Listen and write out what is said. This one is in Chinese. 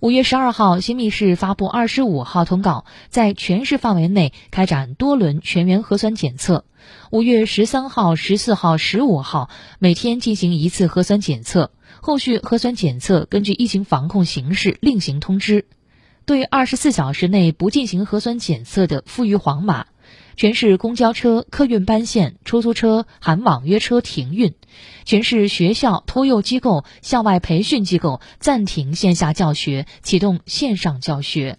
五月十二号，新密市发布二十五号通告，在全市范围内开展多轮全员核酸检测。五月十三号、十四号、十五号每天进行一次核酸检测，后续核酸检测根据疫情防控形势另行通知。对二十四小时内不进行核酸检测的，赋予黄码。全市公交车、客运班线、出租车含网约车停运；全市学校、托幼机构、校外培训机构暂停线下教学，启动线上教学。